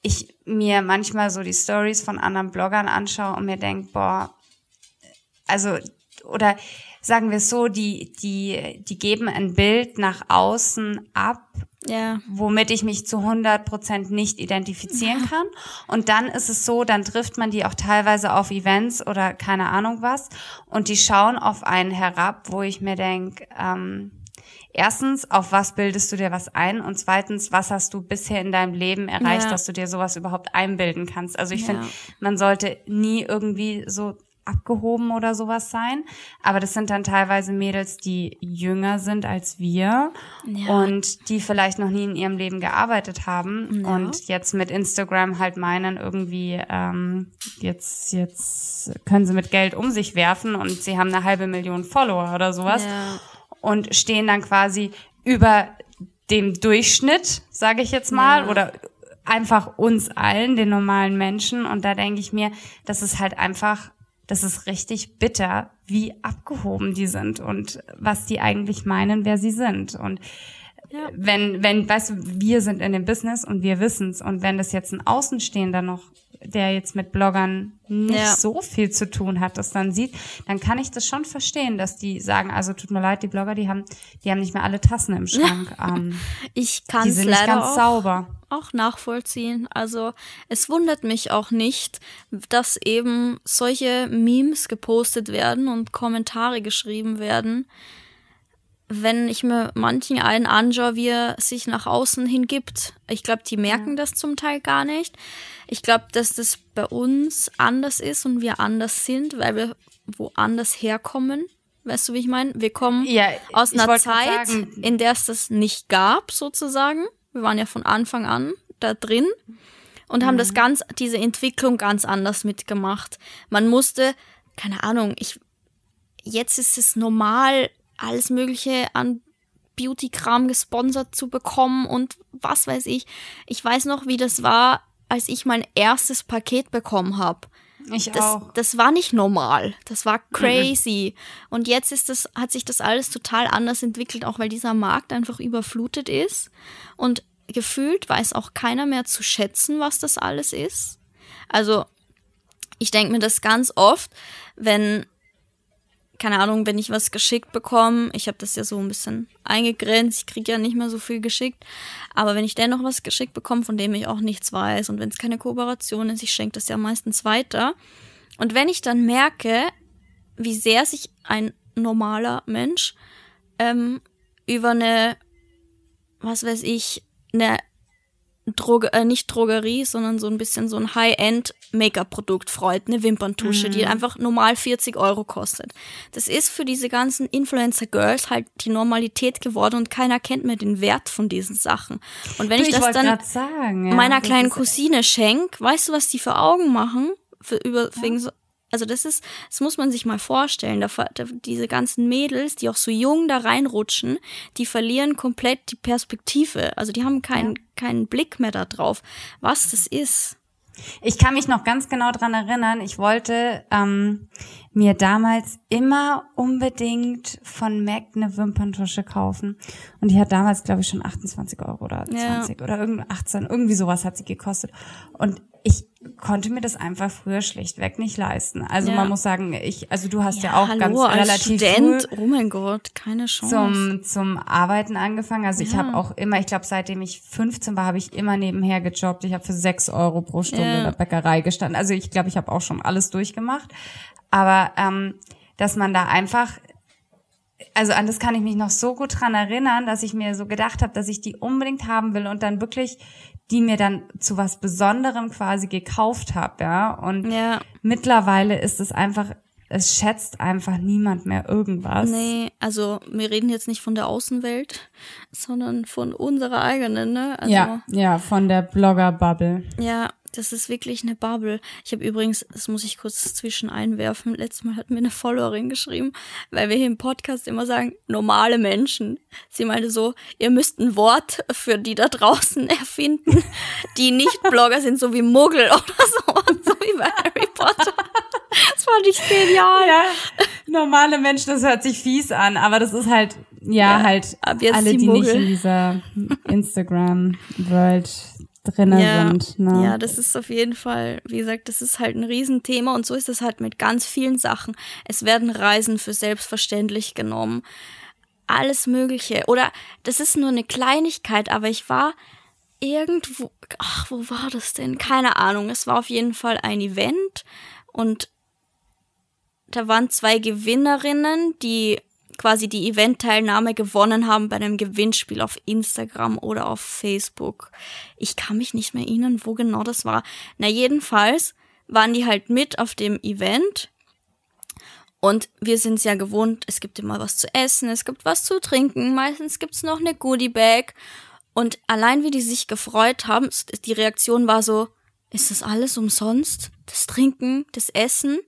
ich mir manchmal so die Stories von anderen Bloggern anschaue und mir denke, boah, also, oder sagen wir es so, die, die, die geben ein Bild nach außen ab, ja. womit ich mich zu 100 Prozent nicht identifizieren kann. Und dann ist es so, dann trifft man die auch teilweise auf Events oder keine Ahnung was und die schauen auf einen herab, wo ich mir denke, ähm, erstens, auf was bildest du dir was ein? Und zweitens, was hast du bisher in deinem Leben erreicht, ja. dass du dir sowas überhaupt einbilden kannst? Also ich ja. finde, man sollte nie irgendwie so abgehoben oder sowas sein. Aber das sind dann teilweise Mädels, die jünger sind als wir ja. und die vielleicht noch nie in ihrem Leben gearbeitet haben ja. und jetzt mit Instagram halt meinen, irgendwie ähm, jetzt, jetzt können sie mit Geld um sich werfen und sie haben eine halbe Million Follower oder sowas. Ja und stehen dann quasi über dem Durchschnitt, sage ich jetzt mal, oder einfach uns allen, den normalen Menschen. Und da denke ich mir, das ist halt einfach, das ist richtig bitter, wie abgehoben die sind und was die eigentlich meinen, wer sie sind. Und ja. wenn, wenn, weißt du, wir sind in dem Business und wir wissen's. Und wenn das jetzt ein Außenstehender noch der jetzt mit Bloggern nicht ja. so viel zu tun hat, das dann sieht, dann kann ich das schon verstehen, dass die sagen, also tut mir leid, die Blogger, die haben, die haben nicht mehr alle Tassen im Schrank. Ähm, ich kann es leider ganz auch, sauber. auch nachvollziehen. Also es wundert mich auch nicht, dass eben solche Memes gepostet werden und Kommentare geschrieben werden wenn ich mir manchen einen anschaue, wie er sich nach außen hingibt. Ich glaube, die merken das zum Teil gar nicht. Ich glaube, dass das bei uns anders ist und wir anders sind, weil wir woanders herkommen. Weißt du, wie ich meine? Wir kommen ja, aus einer Zeit, in der es das nicht gab, sozusagen. Wir waren ja von Anfang an da drin und mhm. haben das ganz, diese Entwicklung ganz anders mitgemacht. Man musste, keine Ahnung, ich, jetzt ist es normal, alles Mögliche an Beauty-Kram gesponsert zu bekommen und was weiß ich. Ich weiß noch, wie das war, als ich mein erstes Paket bekommen habe. Ich das, auch. das war nicht normal. Das war crazy. Mhm. Und jetzt ist das, hat sich das alles total anders entwickelt, auch weil dieser Markt einfach überflutet ist. Und gefühlt weiß auch keiner mehr zu schätzen, was das alles ist. Also, ich denke mir das ganz oft, wenn keine Ahnung, wenn ich was geschickt bekomme, ich habe das ja so ein bisschen eingegrenzt, ich kriege ja nicht mehr so viel geschickt, aber wenn ich dennoch was geschickt bekomme, von dem ich auch nichts weiß und wenn es keine Kooperation ist, ich schenke das ja meistens weiter. Und wenn ich dann merke, wie sehr sich ein normaler Mensch ähm, über eine, was weiß ich, eine Droge, äh, nicht Drogerie, sondern so ein bisschen so ein High-End Make-up-Produkt freut, eine Wimperntusche, mhm. die einfach normal 40 Euro kostet. Das ist für diese ganzen Influencer-Girls halt die Normalität geworden und keiner kennt mehr den Wert von diesen Sachen. Und wenn du, ich, ich das dann sagen, ja, meiner kleinen Cousine schenk, weißt du, was die für Augen machen? Für, über, ja. wegen so, also das ist, das muss man sich mal vorstellen. Da, da, diese ganzen Mädels, die auch so jung da reinrutschen, die verlieren komplett die Perspektive. Also die haben keinen, ja. keinen Blick mehr da drauf, was das ist. Ich kann mich noch ganz genau dran erinnern. Ich wollte ähm, mir damals immer unbedingt von MAC eine Wimperntusche kaufen. Und die hat damals, glaube ich, schon 28 Euro oder 20 ja. oder irgend 18, irgendwie sowas hat sie gekostet. Und konnte mir das einfach früher schlichtweg nicht leisten. Also ja. man muss sagen, ich, also du hast ja, ja auch hallo, ganz als relativ Student, früh oh mein Gott, keine Chance. Zum, zum Arbeiten angefangen. Also ja. ich habe auch immer, ich glaube, seitdem ich 15 war, habe ich immer nebenher gejobbt. Ich habe für 6 Euro pro Stunde in der Bäckerei gestanden. Also ich glaube, ich habe auch schon alles durchgemacht. Aber ähm, dass man da einfach also an das kann ich mich noch so gut dran erinnern, dass ich mir so gedacht habe, dass ich die unbedingt haben will und dann wirklich die mir dann zu was Besonderem quasi gekauft habe, ja. Und ja. mittlerweile ist es einfach, es schätzt einfach niemand mehr irgendwas. Nee, also wir reden jetzt nicht von der Außenwelt, sondern von unserer eigenen, ne? Also, ja, ja, von der Blogger-Bubble. Ja, das ist wirklich eine Bubble. Ich habe übrigens, das muss ich kurz zwischen einwerfen, letztes Mal hat mir eine Followerin geschrieben, weil wir hier im Podcast immer sagen, normale Menschen. Sie meinte so, ihr müsst ein Wort für die da draußen erfinden, die nicht Blogger sind, so wie Muggel oder so, so wie bei Harry Potter. Das fand ich genial. Ja, normale Menschen, das hört sich fies an, aber das ist halt, ja, ja halt alle, die, die nicht in dieser Instagram-World drinne ja, sind. Ne? Ja, das ist auf jeden Fall, wie gesagt, das ist halt ein Riesenthema und so ist es halt mit ganz vielen Sachen. Es werden Reisen für selbstverständlich genommen. Alles Mögliche. Oder das ist nur eine Kleinigkeit, aber ich war irgendwo, ach, wo war das denn? Keine Ahnung. Es war auf jeden Fall ein Event und da waren zwei Gewinnerinnen, die quasi die Eventteilnahme gewonnen haben bei einem Gewinnspiel auf Instagram oder auf Facebook. Ich kann mich nicht mehr erinnern, wo genau das war. Na, jedenfalls waren die halt mit auf dem Event. Und wir sind es ja gewohnt, es gibt immer was zu essen, es gibt was zu trinken, meistens gibt es noch eine Goodie Bag. Und allein wie die sich gefreut haben, die Reaktion war so, ist das alles umsonst? Das Trinken, das Essen?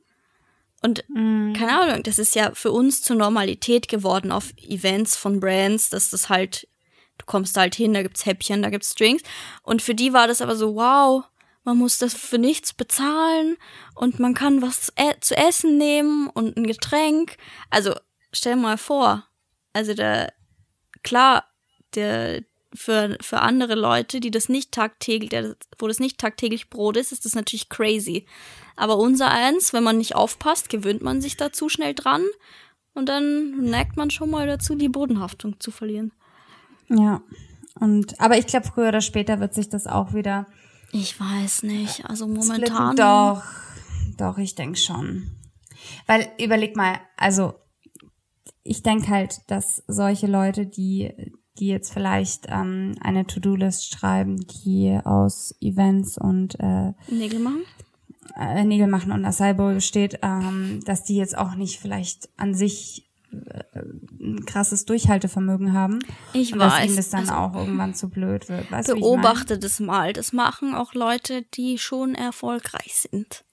Und mm. keine Ahnung, das ist ja für uns zur Normalität geworden auf Events von Brands, dass das halt, du kommst halt hin, da gibt's Häppchen, da gibt's Drinks. Und für die war das aber so, wow, man muss das für nichts bezahlen und man kann was e zu essen nehmen und ein Getränk. Also stell mal vor, also der, klar, der, für, für andere Leute, die das nicht tagtäglich, der, wo das nicht tagtäglich Brot ist, ist das natürlich crazy. Aber unser eins, wenn man nicht aufpasst, gewöhnt man sich da zu schnell dran und dann neigt man schon mal dazu, die Bodenhaftung zu verlieren. Ja. Und, aber ich glaube, früher oder später wird sich das auch wieder. Ich weiß nicht. Also momentan. Doch, doch, ich denke schon. Weil, überleg mal, also, ich denke halt, dass solche Leute, die, die jetzt vielleicht ähm, eine To-Do-List schreiben, die aus Events und äh, Nägel machen, äh, Nägel machen und Acai Bowl besteht, ähm, dass die jetzt auch nicht vielleicht an sich äh, ein krasses Durchhaltevermögen haben. Ich und weiß. Dass ihnen das dann also, auch irgendwann zu blöd wird. Weißt beobachte das mal. Das machen auch Leute, die schon erfolgreich sind.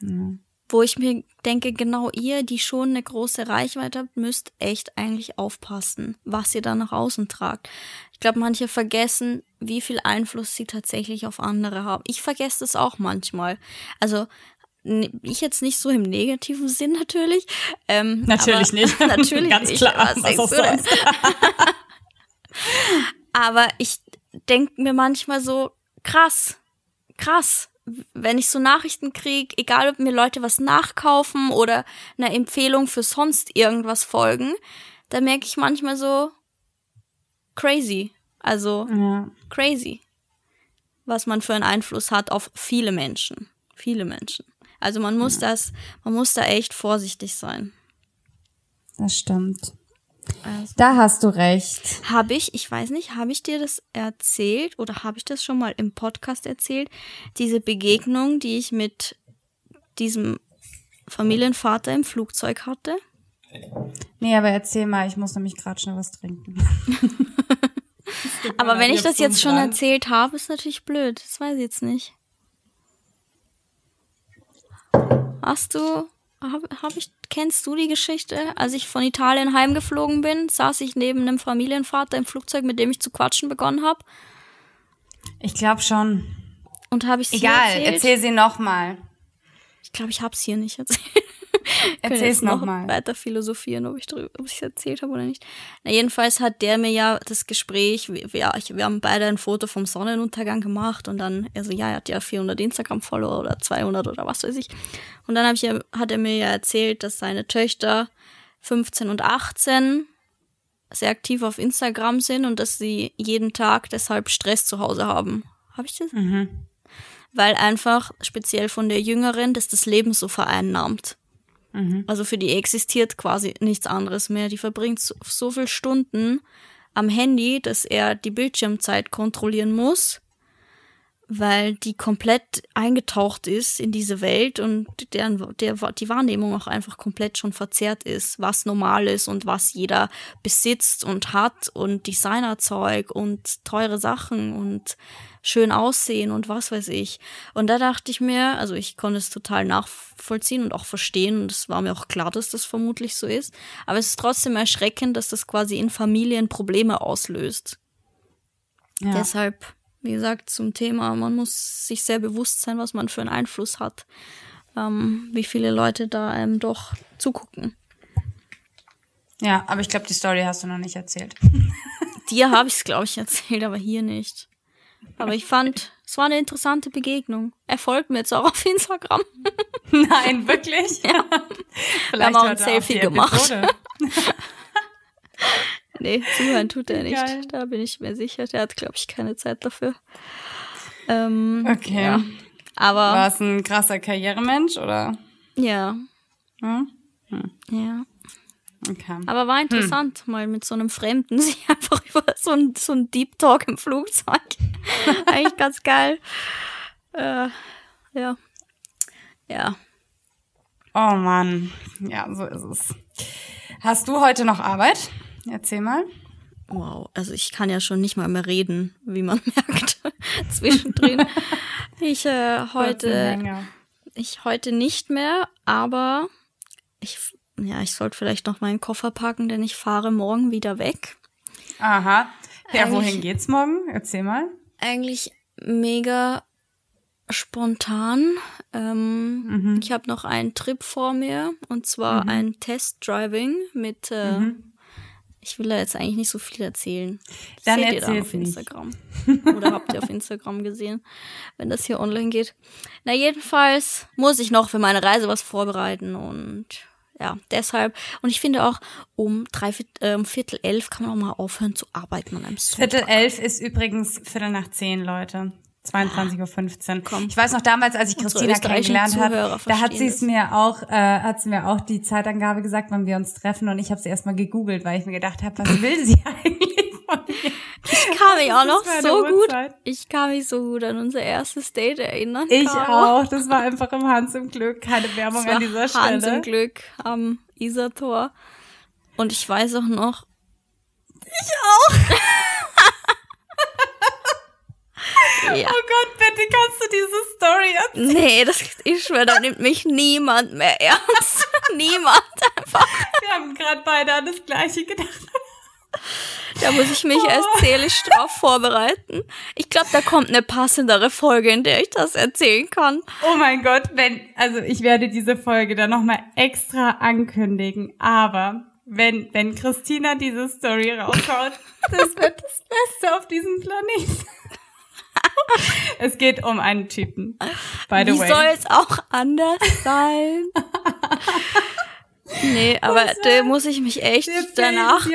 Ja wo ich mir denke, genau ihr, die schon eine große Reichweite habt, müsst echt eigentlich aufpassen, was ihr da nach außen tragt. Ich glaube, manche vergessen, wie viel Einfluss sie tatsächlich auf andere haben. Ich vergesse das auch manchmal. Also ich jetzt nicht so im negativen Sinn natürlich. Ähm, natürlich nicht. natürlich Ganz nicht. klar. Was Was denn? sonst. Aber ich denke mir manchmal so, krass, krass. Wenn ich so Nachrichten kriege, egal ob mir Leute was nachkaufen oder eine Empfehlung für sonst irgendwas folgen, da merke ich manchmal so crazy. Also Ja. crazy, was man für einen Einfluss hat auf viele Menschen. Viele Menschen. Also man muss das, man muss da echt vorsichtig sein. Das stimmt. Also. Da hast du recht. Habe ich, ich weiß nicht, habe ich dir das erzählt oder habe ich das schon mal im Podcast erzählt? Diese Begegnung, die ich mit diesem Familienvater im Flugzeug hatte? Nee, aber erzähl mal, ich muss nämlich gerade schnell was trinken. Aber wenn ich das jetzt schon erzählt habe, ist natürlich blöd. Das weiß ich jetzt nicht. Hast du, hab, hab ich, kennst du die Geschichte? Als ich von Italien heimgeflogen bin, saß ich neben einem Familienvater im Flugzeug, mit dem ich zu quatschen begonnen habe. Ich glaube schon. Und habe ich sie Egal, erzählt? erzähl sie nochmal. Ich glaube, ich habe es hier nicht erzählt. Erzähl's noch nochmal. weiter philosophieren, ob ich ob ich es erzählt habe oder nicht. Na, jedenfalls hat der mir ja das Gespräch, wir, wir, ich, wir haben beide ein Foto vom Sonnenuntergang gemacht und dann, also ja, er hat ja 400 Instagram-Follower oder 200 oder was weiß ich. Und dann hab ich, ja- hat er mir ja erzählt, dass seine Töchter 15 und 18 sehr aktiv auf Instagram sind und dass sie jeden Tag deshalb Stress zu Hause haben. Habe ich das? Mhm. Weil einfach speziell von der Jüngeren, dass das Leben so vereinnahmt. Also für die existiert quasi nichts anderes mehr. Die verbringt so, so viel Stunden am Handy, dass er die Bildschirmzeit kontrollieren muss, weil die komplett eingetaucht ist in diese Welt und deren, der, die Wahrnehmung auch einfach komplett schon verzerrt ist, was normal ist und was jeder besitzt und hat und Designerzeug und teure Sachen und schön aussehen und was weiß ich. Und da dachte ich mir, also ich konnte es total nachvollziehen und auch verstehen und es war mir auch klar, dass das vermutlich so ist. Aber es ist trotzdem erschreckend, dass das quasi in Familien Probleme auslöst. Ja. Deshalb, wie gesagt, zum Thema, man muss sich sehr bewusst sein, was man für einen Einfluss hat, ähm, wie viele Leute da einem doch zugucken. ja, aber ich glaube, die Story hast du noch nicht erzählt. Dir habe ich es, glaube ich, erzählt, aber hier nicht. Aber ich fand, es war eine interessante Begegnung. Er folgt mir jetzt auch auf Instagram. Nein, wirklich? Ja. Vielleicht haben auch ein Selfie gemacht. Nee, zuhören tut er nicht. Geil. Da bin ich mir sicher. Der hat, glaube ich, keine Zeit dafür. Ähm, Okay. Ja. Aber, War es ein krasser Karrieremensch oder? ja, Hm? ja. Okay. Aber war interessant, mal mit so einem Fremden sich einfach über so ein, so ein Deep Talk im Flugzeug. Eigentlich ganz geil. Äh, ja. Ja. Oh Mann. Ja, so ist es. Hast du heute noch Arbeit? Erzähl mal. Wow. Also ich kann ja schon nicht mal mehr reden, wie man merkt. Zwischendrin. Ich äh, heute. Ich heute nicht mehr, aber ich, ja, ich sollte vielleicht noch meinen Koffer packen, denn ich fahre morgen wieder weg. Aha. Ja, Eigentlich- wohin geht's morgen? Erzähl mal. Eigentlich mega spontan. Ähm, Ich habe noch einen Trip vor mir und zwar ein Test-Driving mit. Äh, Ich will da jetzt eigentlich nicht so viel erzählen. Das Dann seht ihr dann auf nicht. Instagram. Oder habt ihr auf Instagram gesehen, wenn das hier online geht. Na, jedenfalls muss ich noch für meine Reise was vorbereiten und ja, deshalb. Und ich finde auch, um drei, äh, um Viertel elf kann man auch mal aufhören zu arbeiten an einem Sonntag. Viertel elf ist übrigens Viertel nach zehn, Leute. 22.15 Uhr. Ich weiß noch damals, als ich Christina kennengelernt habe, da hat sie es mir auch, äh, hat sie mir auch die Zeitangabe gesagt, wann wir uns treffen und ich habe sie erstmal gegoogelt, weil ich mir gedacht habe, was will sie eigentlich von mir? Ich kann mich auch noch so eine gut. Uhrzeit. Ich kann mich so gut an unser erstes Date erinnern. Ich Caro. auch. Das war einfach im Hans im Glück. Keine Werbung an dieser Hans Stelle. im Glück am Isartor. Und ich weiß auch noch. Ich auch. ja. Oh Gott, bitte kannst du diese Story erzählen? Nee, das, ich schwöre, da nimmt mich niemand mehr ernst. niemand einfach. Wir haben gerade beide an das Gleiche gedacht. Da muss ich mich erst seelisch drauf vorbereiten. Ich glaube, da kommt eine passendere Folge, in der ich das erzählen kann. Oh mein Gott, wenn, also ich werde diese Folge dann nochmal extra ankündigen. Aber wenn, wenn Christina diese Story raushaut, das wird das Beste auf diesem Planeten. es geht um einen Typen. By the Wie way. soll es auch anders sein? Nee, aber da muss ich mich echt danach.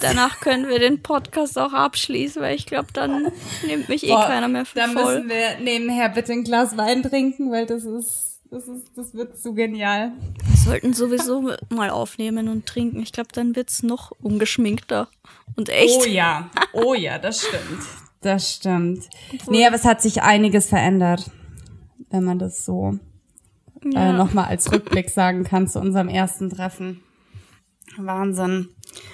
Danach können wir den Podcast auch abschließen, weil ich glaube, dann nimmt mich eh Boah, keiner mehr für dann voll. Dann müssen wir nebenher bitte ein Glas Wein trinken, weil das ist, das ist, das wird zu genial. Wir sollten sowieso mal aufnehmen und trinken. Ich glaube, dann wird's noch ungeschminkter und echt. Oh ja, oh ja, das stimmt. Das stimmt. Nee, aber es hat sich einiges verändert, wenn man das so äh, ja. äh, nochmal als Rückblick sagen kann zu unserem ersten Treffen. Wahnsinn.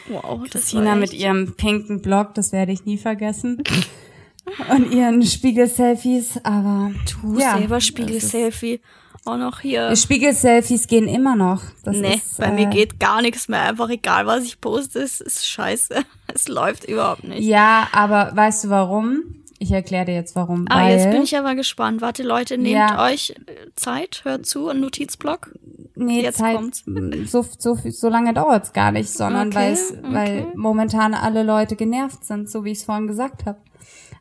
Wow, Christina mit ihrem pinken Blog, das werde ich nie vergessen. Und ihren Spiegel-Selfies, aber. Du ja, selber Spiegel-Selfie. Auch noch hier. Spiegel-Selfies gehen immer noch. Das nee, ist, bei äh, mir geht gar nichts mehr. Einfach egal, was ich poste, es ist scheiße. Es läuft überhaupt nicht. Ja, aber weißt du warum? Ich erkläre dir jetzt warum. Ah, jetzt bin ich aber gespannt. Warte, Leute, nehmt ja. euch äh, Zeit, hört zu, ein Notizblock. Nee, jetzt Zeit, kommt's. So, so, so lange dauert's gar nicht, sondern okay, weil's, okay. weil momentan alle Leute genervt sind, so wie ich es vorhin gesagt habe.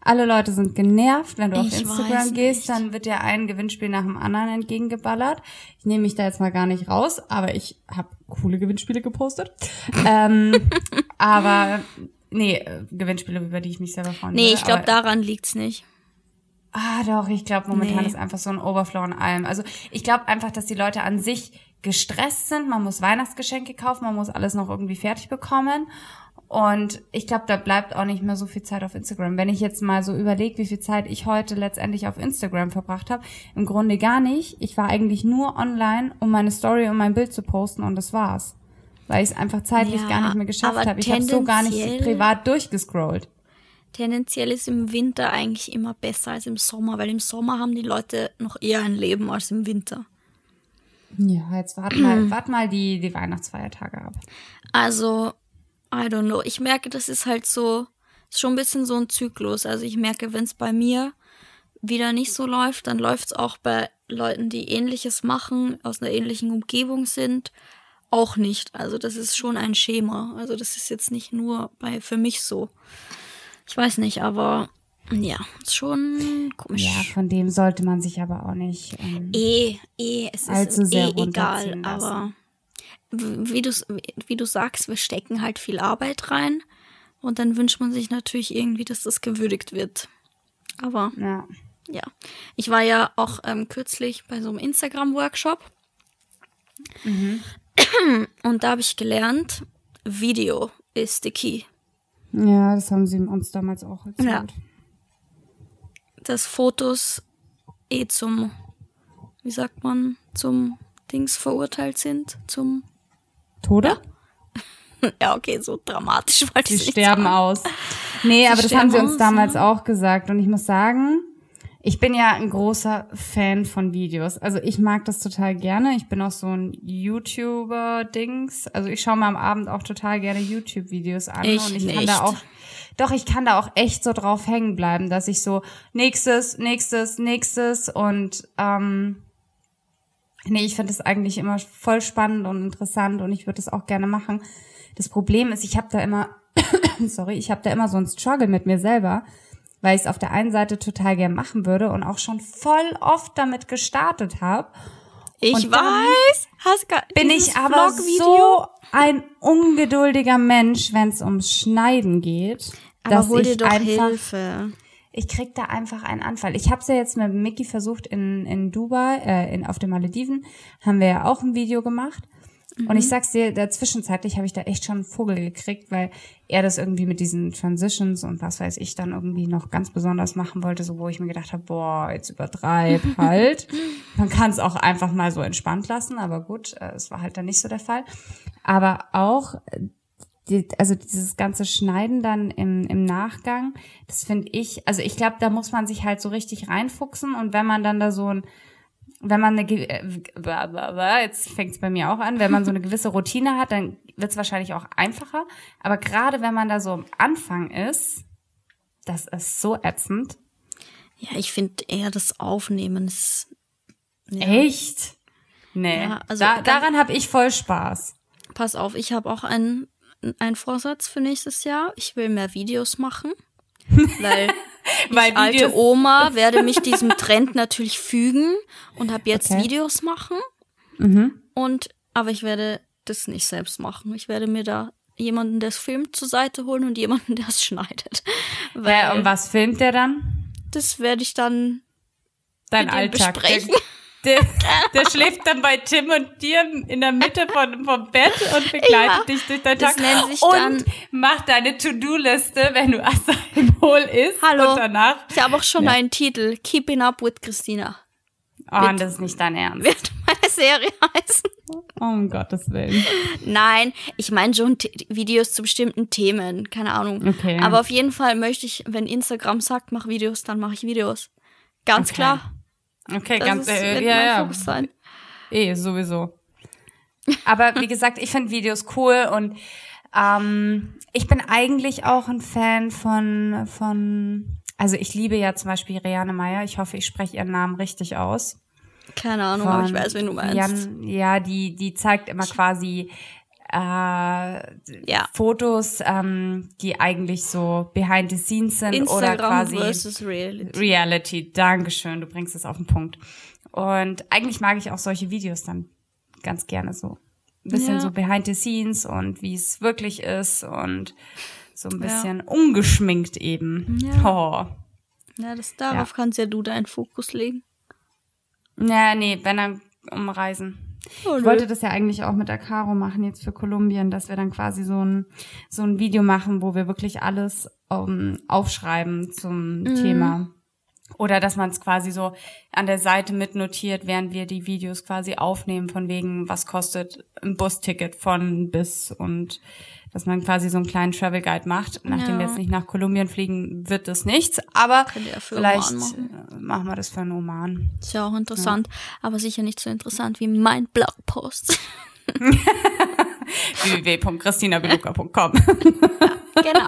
Alle Leute sind genervt. Wenn du ich auf Instagram gehst, dann wird dir ein Gewinnspiel nach dem anderen entgegengeballert. Ich nehme mich da jetzt mal gar nicht raus, aber ich habe coole Gewinnspiele gepostet. ähm, aber Nee, äh, Gewinnspiele, über die ich mich selber freuen Nee, ich glaube, daran liegt's nicht. Ah, doch, ich glaube, momentan nee. ist einfach so ein Overflow an allem. Also ich glaube einfach, dass die Leute an sich gestresst sind. Man muss Weihnachtsgeschenke kaufen, man muss alles noch irgendwie fertig bekommen. Und ich glaube, da bleibt auch nicht mehr so viel Zeit auf Instagram. Wenn ich jetzt mal so überlege, wie viel Zeit ich heute letztendlich auf Instagram verbracht habe, im Grunde gar nicht. Ich war eigentlich nur online, um meine Story und mein Bild zu posten und das war's weil ich es einfach zeitlich ja, gar nicht mehr geschafft habe. Ich habe so gar nicht privat durchgescrollt. Tendenziell ist im Winter eigentlich immer besser als im Sommer, weil im Sommer haben die Leute noch eher ein Leben als im Winter. Ja, jetzt wart mal, wart mal die, die Weihnachtsfeiertage ab. Also, I don't know. Ich merke, das ist halt so, ist schon ein bisschen so ein Zyklus. Also ich merke, wenn es bei mir wieder nicht so läuft, dann läuft es auch bei Leuten, die ähnliches machen, aus einer ähnlichen Umgebung sind auch nicht. Also das ist schon ein Schema. Also das ist jetzt nicht nur bei für mich so. Ich weiß nicht, aber ja, ist schon komisch. Ja, von dem sollte man sich aber auch nicht ähm, eh, eh, es ist eh egal, aber wie du wie du sagst, wir stecken halt viel Arbeit rein und dann wünscht man sich natürlich irgendwie, dass das gewürdigt wird. Aber ja, ja. ich war ja auch ähm, kürzlich bei so einem Instagram Workshop. Mhm. Und da habe ich gelernt, Video ist the key. Ja, das haben sie uns damals auch erzählt. Ja. Dass Fotos eh zum, wie sagt man, zum Dings verurteilt sind, zum Tode? Ja, ja okay, so dramatisch wollte ich Die sterben sagen. aus. Nee, sie aber das haben sie uns aus, damals ja. auch gesagt. Und ich muss sagen, ich bin ja ein großer Fan von Videos. Also ich mag das total gerne. Ich bin auch so ein YouTuber-Dings. Also ich schaue mir am Abend auch total gerne YouTube-Videos an. Ich und ich nicht. kann da auch, doch, ich kann da auch echt so drauf hängen bleiben, dass ich so nächstes, nächstes, nächstes und ähm, nee, ich finde es eigentlich immer voll spannend und interessant und ich würde es auch gerne machen. Das Problem ist, ich habe da immer, sorry, ich habe da immer so ein Struggle mit mir selber weil ich es auf der einen Seite total gern machen würde und auch schon voll oft damit gestartet habe. Ich weiß, hast bin ich aber so ein ungeduldiger Mensch, wenn es ums Schneiden geht, aber dass hol dir ich doch einfach Hilfe. Ich krieg da einfach einen Anfall. Ich habe es ja jetzt mit Mickey versucht in in Dubai, äh, in auf den Malediven, haben wir ja auch ein Video gemacht Mhm. Und ich sag's dir, der zwischenzeitlich habe ich da echt schon einen Vogel gekriegt, weil er das irgendwie mit diesen Transitions und was weiß ich dann irgendwie noch ganz besonders machen wollte, so wo ich mir gedacht habe, boah, jetzt übertreib halt. Man kann es auch einfach mal so entspannt lassen, aber gut, äh, es war halt dann nicht so der Fall. Aber auch die, also dieses ganze Schneiden dann im, im Nachgang, das finde ich, also ich glaube, da muss man sich halt so richtig reinfuchsen und wenn man dann da so ein wenn man eine, äh, jetzt fängt es bei mir auch an, wenn man so eine gewisse Routine hat, dann wird es wahrscheinlich auch einfacher. Aber gerade wenn man da so am Anfang ist, das ist so ätzend. Ja, ich finde eher das Aufnehmen ist. Ja. Echt? Nee. Ja, also da, daran habe ich voll Spaß. Pass auf, ich habe auch einen, einen Vorsatz für nächstes Jahr. Ich will mehr Videos machen. Weil Weil ich alte Oma werde mich diesem Trend natürlich fügen und habe jetzt okay. Videos machen. Mhm. Und aber ich werde das nicht selbst machen. Ich werde mir da jemanden, der es filmt, zur Seite holen und jemanden, der es schneidet. Weil ja, und was filmt der dann? Das werde ich dann Dein Alltag besprechen. Der, der, schläft dann bei Tim und dir in der Mitte von, vom Bett und begleitet ja, dich durch deinen Tag. Und macht deine To-Do-Liste, wenn du Acai-Bowl isst. Hallo. Und danach. Ich habe auch schon ja. einen Titel. Keeping Up with Christina. Oh, und das ist nicht dein Ernst. Wird meine Serie heißen. Oh, um Gottes Willen. Nein, ich meine schon Videos zu bestimmten Themen. Keine Ahnung. Okay. Aber auf jeden Fall möchte ich, wenn Instagram sagt, mach Videos, dann mache ich Videos. Ganz okay. klar. Okay, das ganz, äh, ja, ja. Fokus sein. Eh, sowieso. Aber wie gesagt, ich finde Videos cool und ähm, ich bin eigentlich auch ein Fan von, von, also ich liebe ja zum Beispiel Reane Meyer. Ich hoffe, ich spreche ihren Namen richtig aus. Keine Ahnung, von aber ich weiß, wen du meinst. Jan, ja, die, die zeigt immer quasi äh, ja. Fotos, ähm, die eigentlich so behind the scenes sind Instagram oder quasi versus Reality. Reality. Dankeschön, du bringst es auf den Punkt. Und eigentlich mag ich auch solche Videos dann ganz gerne so. Ein bisschen ja. so behind the scenes und wie es wirklich ist und so ein bisschen ja. ungeschminkt eben. Ja. Oh. Ja, das, darauf kannst ja du deinen Fokus legen. Ja, nee, wenn dann um Reisen. Oh, ich wollte das ja eigentlich auch mit der Caro machen jetzt für Kolumbien, dass wir dann quasi so ein, so ein Video machen, wo wir wirklich alles um, ähm, aufschreiben zum mhm. Thema. Oder dass man es quasi so an der Seite mitnotiert, während wir die Videos quasi aufnehmen, von wegen, was kostet ein Busticket von bis und dass man quasi so einen kleinen Travel Guide macht. Nachdem ja. wir jetzt nicht nach Kolumbien fliegen, wird das nichts. Aber ja vielleicht machen. machen. wir das für einen Oman. Ist ja auch interessant, ja. aber sicher nicht so interessant wie mein Blogpost. www.christinabeluca.com Genau.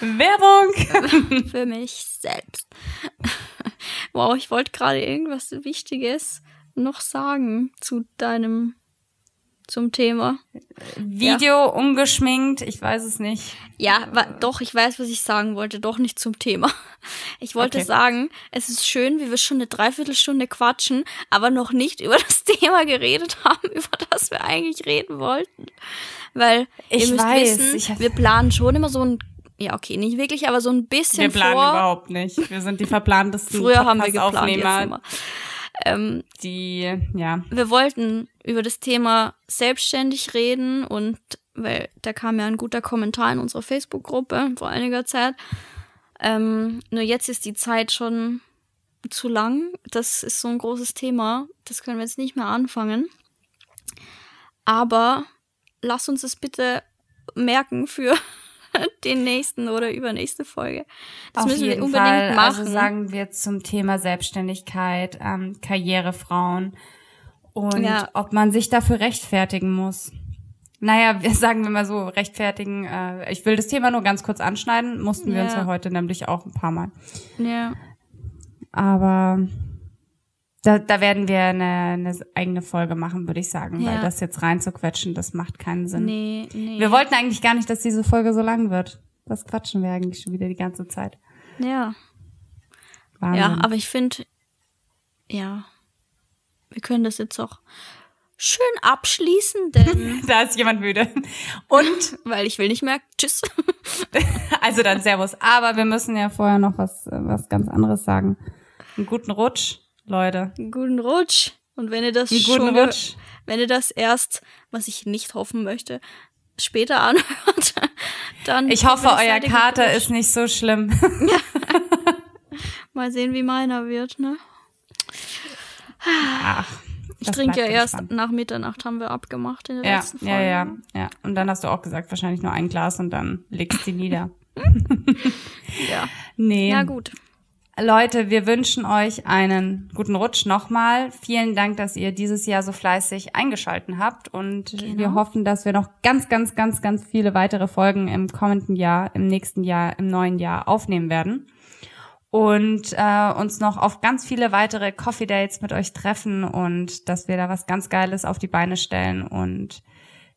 Werbung für mich selbst. Wow, ich wollte gerade irgendwas Wichtiges noch sagen zu deinem zum Thema. Video ja. ungeschminkt, ich weiß es nicht. Ja, doch, ich weiß, was ich sagen wollte, doch nicht zum Thema. Ich wollte okay. sagen, es ist schön, wie wir schon eine Dreiviertelstunde quatschen, aber noch nicht über das Thema geredet haben, über das wir eigentlich reden wollten. Weil ich ihr müsst weiß, wissen, wir planen schon immer so ein ja, okay, nicht wirklich, aber so ein bisschen Wir planen vor. überhaupt nicht. Wir sind die verplantesten Früher haben wir geplant. Ähm, die, ja. Wir wollten über das Thema selbstständig reden und weil da kam ja ein guter Kommentar in unserer Facebook-Gruppe vor einiger Zeit. Ähm, nur jetzt ist die Zeit schon zu lang. Das ist so ein großes Thema. Das können wir jetzt nicht mehr anfangen. Aber lass uns es bitte merken für den nächsten oder übernächste Folge. Das Auf müssen wir unbedingt Fall. Also machen. Also sagen wir zum Thema Selbstständigkeit, ähm, Karrierefrauen und ja. ob man sich dafür rechtfertigen muss. Naja, wir sagen wir mal so, rechtfertigen. Äh, ich will das Thema nur ganz kurz anschneiden, mussten wir ja. uns ja heute nämlich auch ein paar Mal. Ja. Aber da, da werden wir eine, eine eigene Folge machen, würde ich sagen, ja. weil das jetzt reinzuquetschen, das macht keinen Sinn. Nee, nee. Wir wollten eigentlich gar nicht, dass diese Folge so lang wird. Das quatschen wir eigentlich schon wieder die ganze Zeit. Ja. Wahnsinn. Ja, aber ich finde, ja, wir können das jetzt auch schön abschließen, denn da ist jemand müde. Und weil ich will nicht mehr. Tschüss. also dann Servus. Aber wir müssen ja vorher noch was was ganz anderes sagen. Einen guten Rutsch. Leute. Guten Rutsch. Und wenn ihr das Einen schon, Rutsch. wenn ihr das erst, was ich nicht hoffen möchte, später anhört, dann. Ich hoffe, euer Kater ist nicht so schlimm. Mal sehen, wie meiner wird, ne? Ach. Ich trinke ja erst spannend. nach Mitternacht, haben wir abgemacht in der ja, letzten Folge. Ja, ja, ja. Und dann hast du auch gesagt, wahrscheinlich nur ein Glas und dann legst du nieder. ja. Nee. Ja, gut. Leute, wir wünschen euch einen guten Rutsch nochmal. Vielen Dank, dass ihr dieses Jahr so fleißig eingeschalten habt und genau. wir hoffen, dass wir noch ganz, ganz, ganz, ganz viele weitere Folgen im kommenden Jahr, im nächsten Jahr, im neuen Jahr aufnehmen werden und äh, uns noch auf ganz viele weitere Coffee Dates mit euch treffen und dass wir da was ganz Geiles auf die Beine stellen und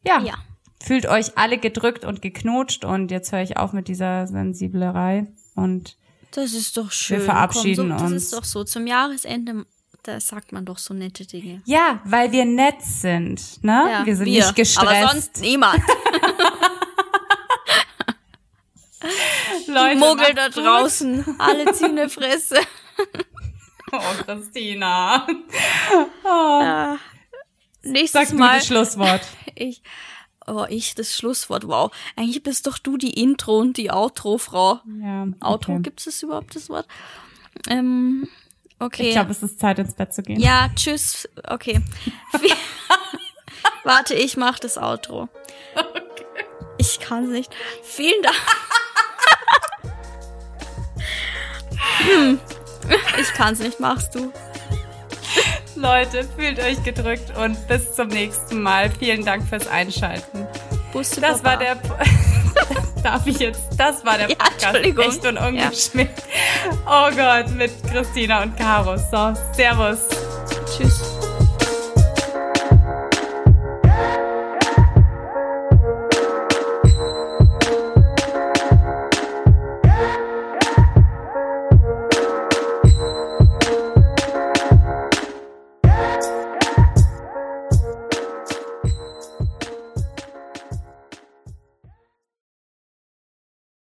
ja. ja. Fühlt euch alle gedrückt und geknutscht und jetzt höre ich auf mit dieser Sensiblerei und das ist doch schön. Wir verabschieden Komm, so, das uns. ist doch so. Zum Jahresende, da sagt man doch so nette Dinge. Ja, weil wir nett sind, ne? Ja, wir sind wir, nicht gestresst. Aber sonst niemand. Leute, Die Muggel da draußen, gut. alle ziehen eine Fresse. oh, Christina. Oh. Ja. Nächstes Sag Mal. das Schlusswort. Ich, Oh, ich, das Schlusswort. Wow. Eigentlich bist doch du die Intro- und die Outro-Frau. Ja. Okay. Outro, gibt es überhaupt das Wort? Ähm, okay. Ich glaube, es ist Zeit, ins Bett zu gehen. Ja, tschüss. Okay. Warte, ich mach das Outro. Okay. Ich kann es nicht. Vielen Dank. hm. Ich kann es nicht, machst du. Leute, fühlt euch gedrückt und bis zum nächsten Mal. Vielen Dank fürs Einschalten. Busse das Papa. war der. Darf ich jetzt? Das war der Podcast. Ja, Echt und ungeschminkt. Ja. Oh Gott, mit Christina und Caro. So, Servus. Tschüss.